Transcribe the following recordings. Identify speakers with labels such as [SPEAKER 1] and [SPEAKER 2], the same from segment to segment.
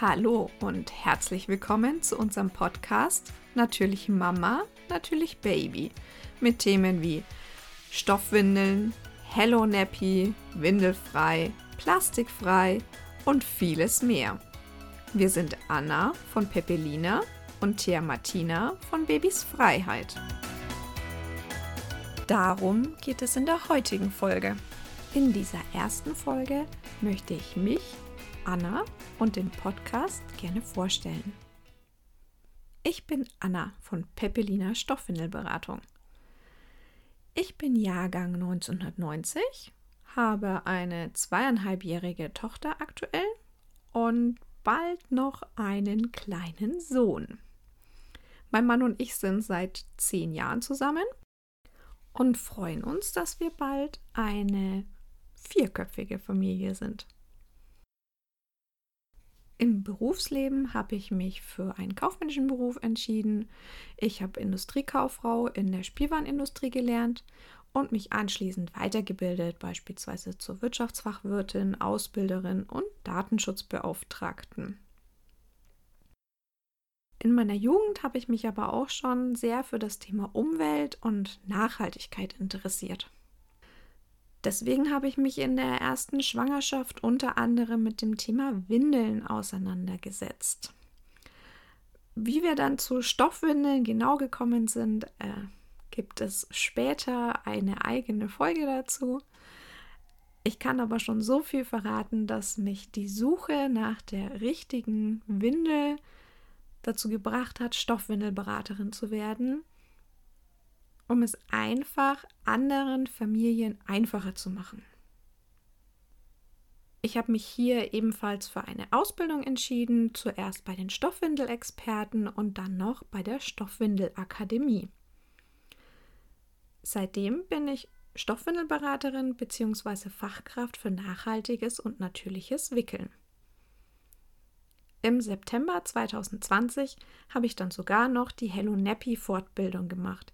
[SPEAKER 1] Hallo und herzlich willkommen zu unserem Podcast Natürlich Mama, natürlich Baby mit Themen wie Stoffwindeln, Hello Nappy, Windelfrei, Plastikfrei und vieles mehr. Wir sind Anna von Pepelina und Thea Martina von Babys Freiheit. Darum geht es in der heutigen Folge. In dieser ersten Folge möchte ich mich Anna und den Podcast gerne vorstellen. Ich bin Anna von Pepelina Stoffwindelberatung. Ich bin Jahrgang 1990, habe eine zweieinhalbjährige Tochter aktuell und bald noch einen kleinen Sohn. Mein Mann und ich sind seit zehn Jahren zusammen und freuen uns, dass wir bald eine vierköpfige Familie sind. Im Berufsleben habe ich mich für einen kaufmännischen Beruf entschieden. Ich habe Industriekauffrau in der Spielwarenindustrie gelernt und mich anschließend weitergebildet, beispielsweise zur Wirtschaftsfachwirtin, Ausbilderin und Datenschutzbeauftragten. In meiner Jugend habe ich mich aber auch schon sehr für das Thema Umwelt und Nachhaltigkeit interessiert. Deswegen habe ich mich in der ersten Schwangerschaft unter anderem mit dem Thema Windeln auseinandergesetzt. Wie wir dann zu Stoffwindeln genau gekommen sind, äh, gibt es später eine eigene Folge dazu. Ich kann aber schon so viel verraten, dass mich die Suche nach der richtigen Windel dazu gebracht hat, Stoffwindelberaterin zu werden um es einfach anderen Familien einfacher zu machen. Ich habe mich hier ebenfalls für eine Ausbildung entschieden, zuerst bei den Stoffwindelexperten und dann noch bei der Stoffwindelakademie. Seitdem bin ich Stoffwindelberaterin bzw. Fachkraft für nachhaltiges und natürliches Wickeln. Im September 2020 habe ich dann sogar noch die Hello Nappy Fortbildung gemacht,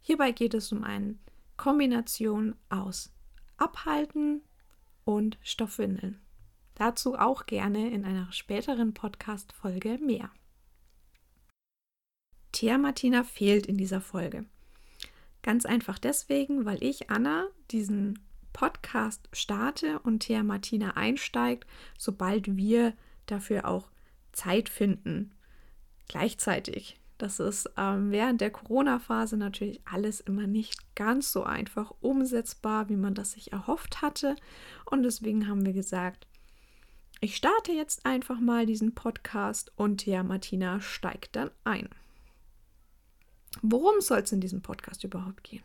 [SPEAKER 1] Hierbei geht es um eine Kombination aus Abhalten und Stoffwindeln. Dazu auch gerne in einer späteren Podcast-Folge mehr. Thea Martina fehlt in dieser Folge. Ganz einfach deswegen, weil ich, Anna, diesen Podcast starte und Thea Martina einsteigt, sobald wir dafür auch Zeit finden. Gleichzeitig. Das ist ähm, während der Corona-Phase natürlich alles immer nicht ganz so einfach umsetzbar, wie man das sich erhofft hatte. Und deswegen haben wir gesagt, ich starte jetzt einfach mal diesen Podcast und ja, Martina steigt dann ein. Worum soll es in diesem Podcast überhaupt gehen?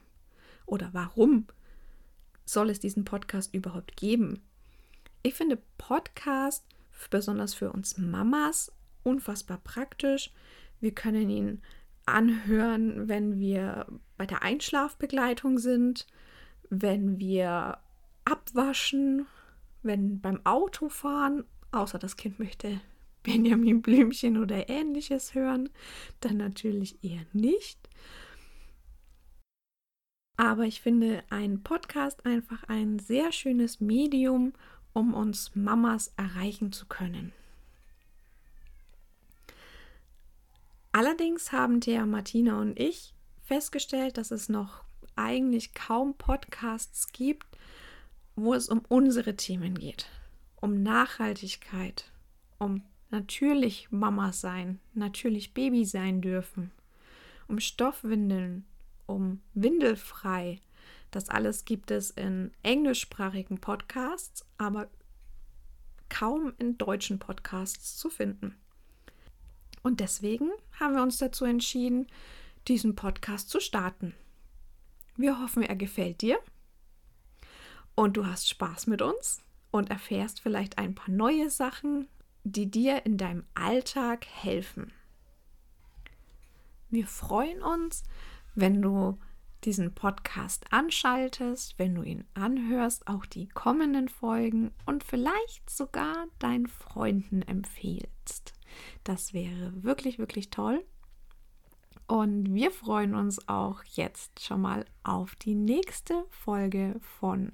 [SPEAKER 1] Oder warum soll es diesen Podcast überhaupt geben? Ich finde Podcast, besonders für uns Mamas, unfassbar praktisch, wir können ihn anhören, wenn wir bei der Einschlafbegleitung sind, wenn wir abwaschen, wenn beim Autofahren, außer das Kind möchte Benjamin Blümchen oder ähnliches hören, dann natürlich eher nicht. Aber ich finde ein Podcast einfach ein sehr schönes Medium, um uns Mamas erreichen zu können. Allerdings haben der Martina und ich festgestellt, dass es noch eigentlich kaum Podcasts gibt, wo es um unsere Themen geht. Um Nachhaltigkeit, um natürlich Mama sein, natürlich Baby sein dürfen, um Stoffwindeln, um Windelfrei. Das alles gibt es in englischsprachigen Podcasts, aber kaum in deutschen Podcasts zu finden. Und deswegen haben wir uns dazu entschieden, diesen Podcast zu starten. Wir hoffen, er gefällt dir und du hast Spaß mit uns und erfährst vielleicht ein paar neue Sachen, die dir in deinem Alltag helfen. Wir freuen uns, wenn du diesen Podcast anschaltest, wenn du ihn anhörst, auch die kommenden Folgen und vielleicht sogar deinen Freunden empfehlst. Das wäre wirklich, wirklich toll. Und wir freuen uns auch jetzt schon mal auf die nächste Folge von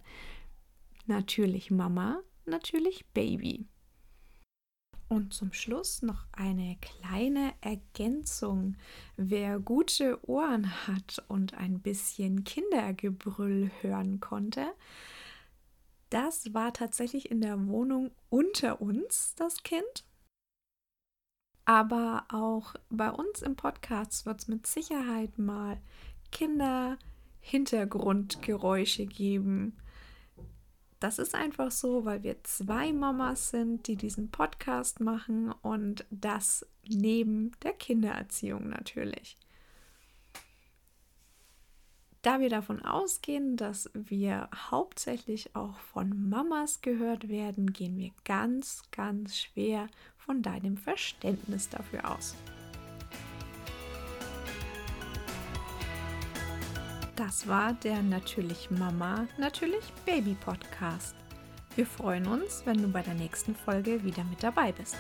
[SPEAKER 1] Natürlich Mama, natürlich Baby. Und zum Schluss noch eine kleine Ergänzung. Wer gute Ohren hat und ein bisschen Kindergebrüll hören konnte, das war tatsächlich in der Wohnung unter uns, das Kind. Aber auch bei uns im Podcast wird es mit Sicherheit mal Kinder-Hintergrundgeräusche geben das ist einfach so, weil wir zwei Mamas sind, die diesen Podcast machen und das neben der Kindererziehung natürlich. Da wir davon ausgehen, dass wir hauptsächlich auch von Mamas gehört werden, gehen wir ganz, ganz schwer von deinem Verständnis dafür aus. Das war der Natürlich Mama, Natürlich Baby Podcast. Wir freuen uns, wenn du bei der nächsten Folge wieder mit dabei bist.